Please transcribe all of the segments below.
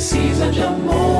precisa de amor,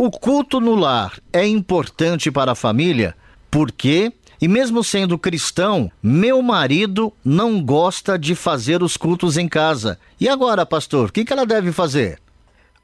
O culto no lar é importante para a família? Por quê? E mesmo sendo cristão, meu marido não gosta de fazer os cultos em casa. E agora, pastor, o que ela deve fazer?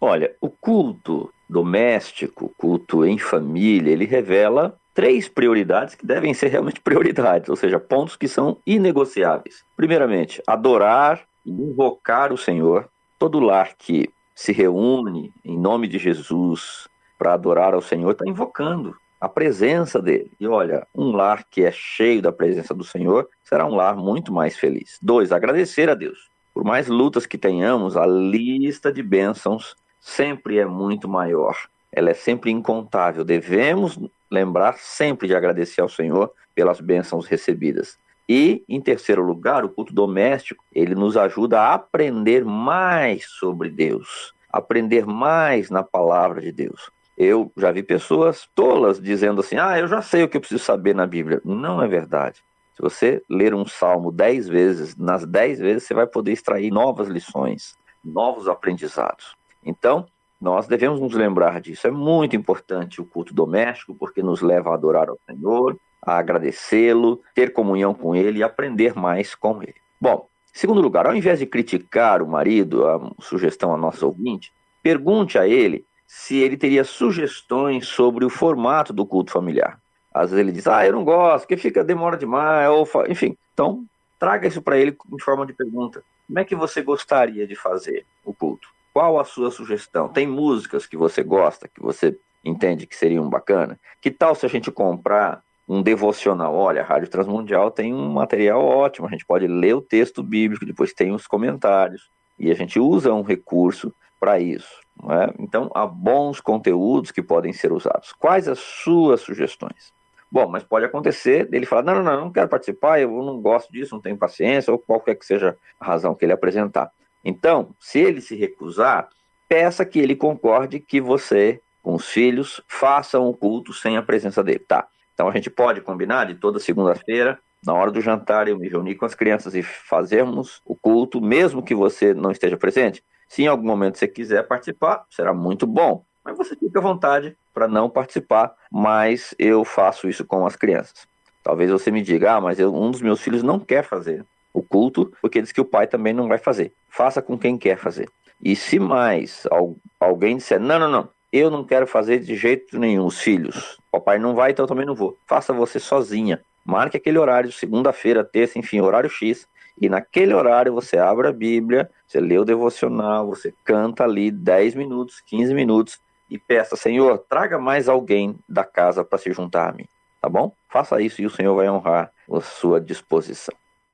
Olha, o culto doméstico, culto em família, ele revela três prioridades que devem ser realmente prioridades, ou seja, pontos que são inegociáveis. Primeiramente, adorar e invocar o Senhor. Todo lar que se reúne em nome de Jesus, para adorar ao Senhor, está invocando a presença dele. E olha, um lar que é cheio da presença do Senhor será um lar muito mais feliz. Dois, agradecer a Deus. Por mais lutas que tenhamos, a lista de bênçãos sempre é muito maior. Ela é sempre incontável. Devemos lembrar sempre de agradecer ao Senhor pelas bênçãos recebidas. E, em terceiro lugar, o culto doméstico, ele nos ajuda a aprender mais sobre Deus, aprender mais na palavra de Deus. Eu já vi pessoas tolas dizendo assim: ah, eu já sei o que eu preciso saber na Bíblia. Não é verdade. Se você ler um salmo dez vezes, nas dez vezes você vai poder extrair novas lições, novos aprendizados. Então, nós devemos nos lembrar disso. É muito importante o culto doméstico, porque nos leva a adorar ao Senhor, a agradecê-lo, ter comunhão com Ele e aprender mais com Ele. Bom, segundo lugar, ao invés de criticar o marido, a sugestão a nosso ouvinte, pergunte a ele se ele teria sugestões sobre o formato do culto familiar. Às vezes ele diz, ah, eu não gosto, que fica, demora demais, ou enfim. Então, traga isso para ele em forma de pergunta. Como é que você gostaria de fazer o culto? Qual a sua sugestão? Tem músicas que você gosta, que você entende que seriam bacana? Que tal se a gente comprar um devocional? Olha, a Rádio Transmundial tem um material ótimo, a gente pode ler o texto bíblico, depois tem os comentários, e a gente usa um recurso para isso. É? Então, há bons conteúdos que podem ser usados. Quais as suas sugestões? Bom, mas pode acontecer dele falar: não, não, não, não quero participar, eu não gosto disso, não tenho paciência, ou qualquer que seja a razão que ele apresentar. Então, se ele se recusar, peça que ele concorde que você, com os filhos, façam o culto sem a presença dele. Tá. Então a gente pode combinar de toda segunda-feira, na hora do jantar, eu me reunir com as crianças e fazermos o culto, mesmo que você não esteja presente. Se em algum momento você quiser participar, será muito bom. Mas você fica à vontade para não participar, mas eu faço isso com as crianças. Talvez você me diga, ah, mas eu, um dos meus filhos não quer fazer o culto, porque diz que o pai também não vai fazer. Faça com quem quer fazer. E se mais alguém disser, não, não, não, eu não quero fazer de jeito nenhum, os filhos, papai não vai, então eu também não vou. Faça você sozinha. Marque aquele horário, segunda-feira, terça, enfim, horário X, e naquele horário você abre a Bíblia, você lê o devocional, você canta ali 10 minutos, 15 minutos e peça, Senhor, traga mais alguém da casa para se juntar a mim. Tá bom? Faça isso e o Senhor vai honrar a sua disposição.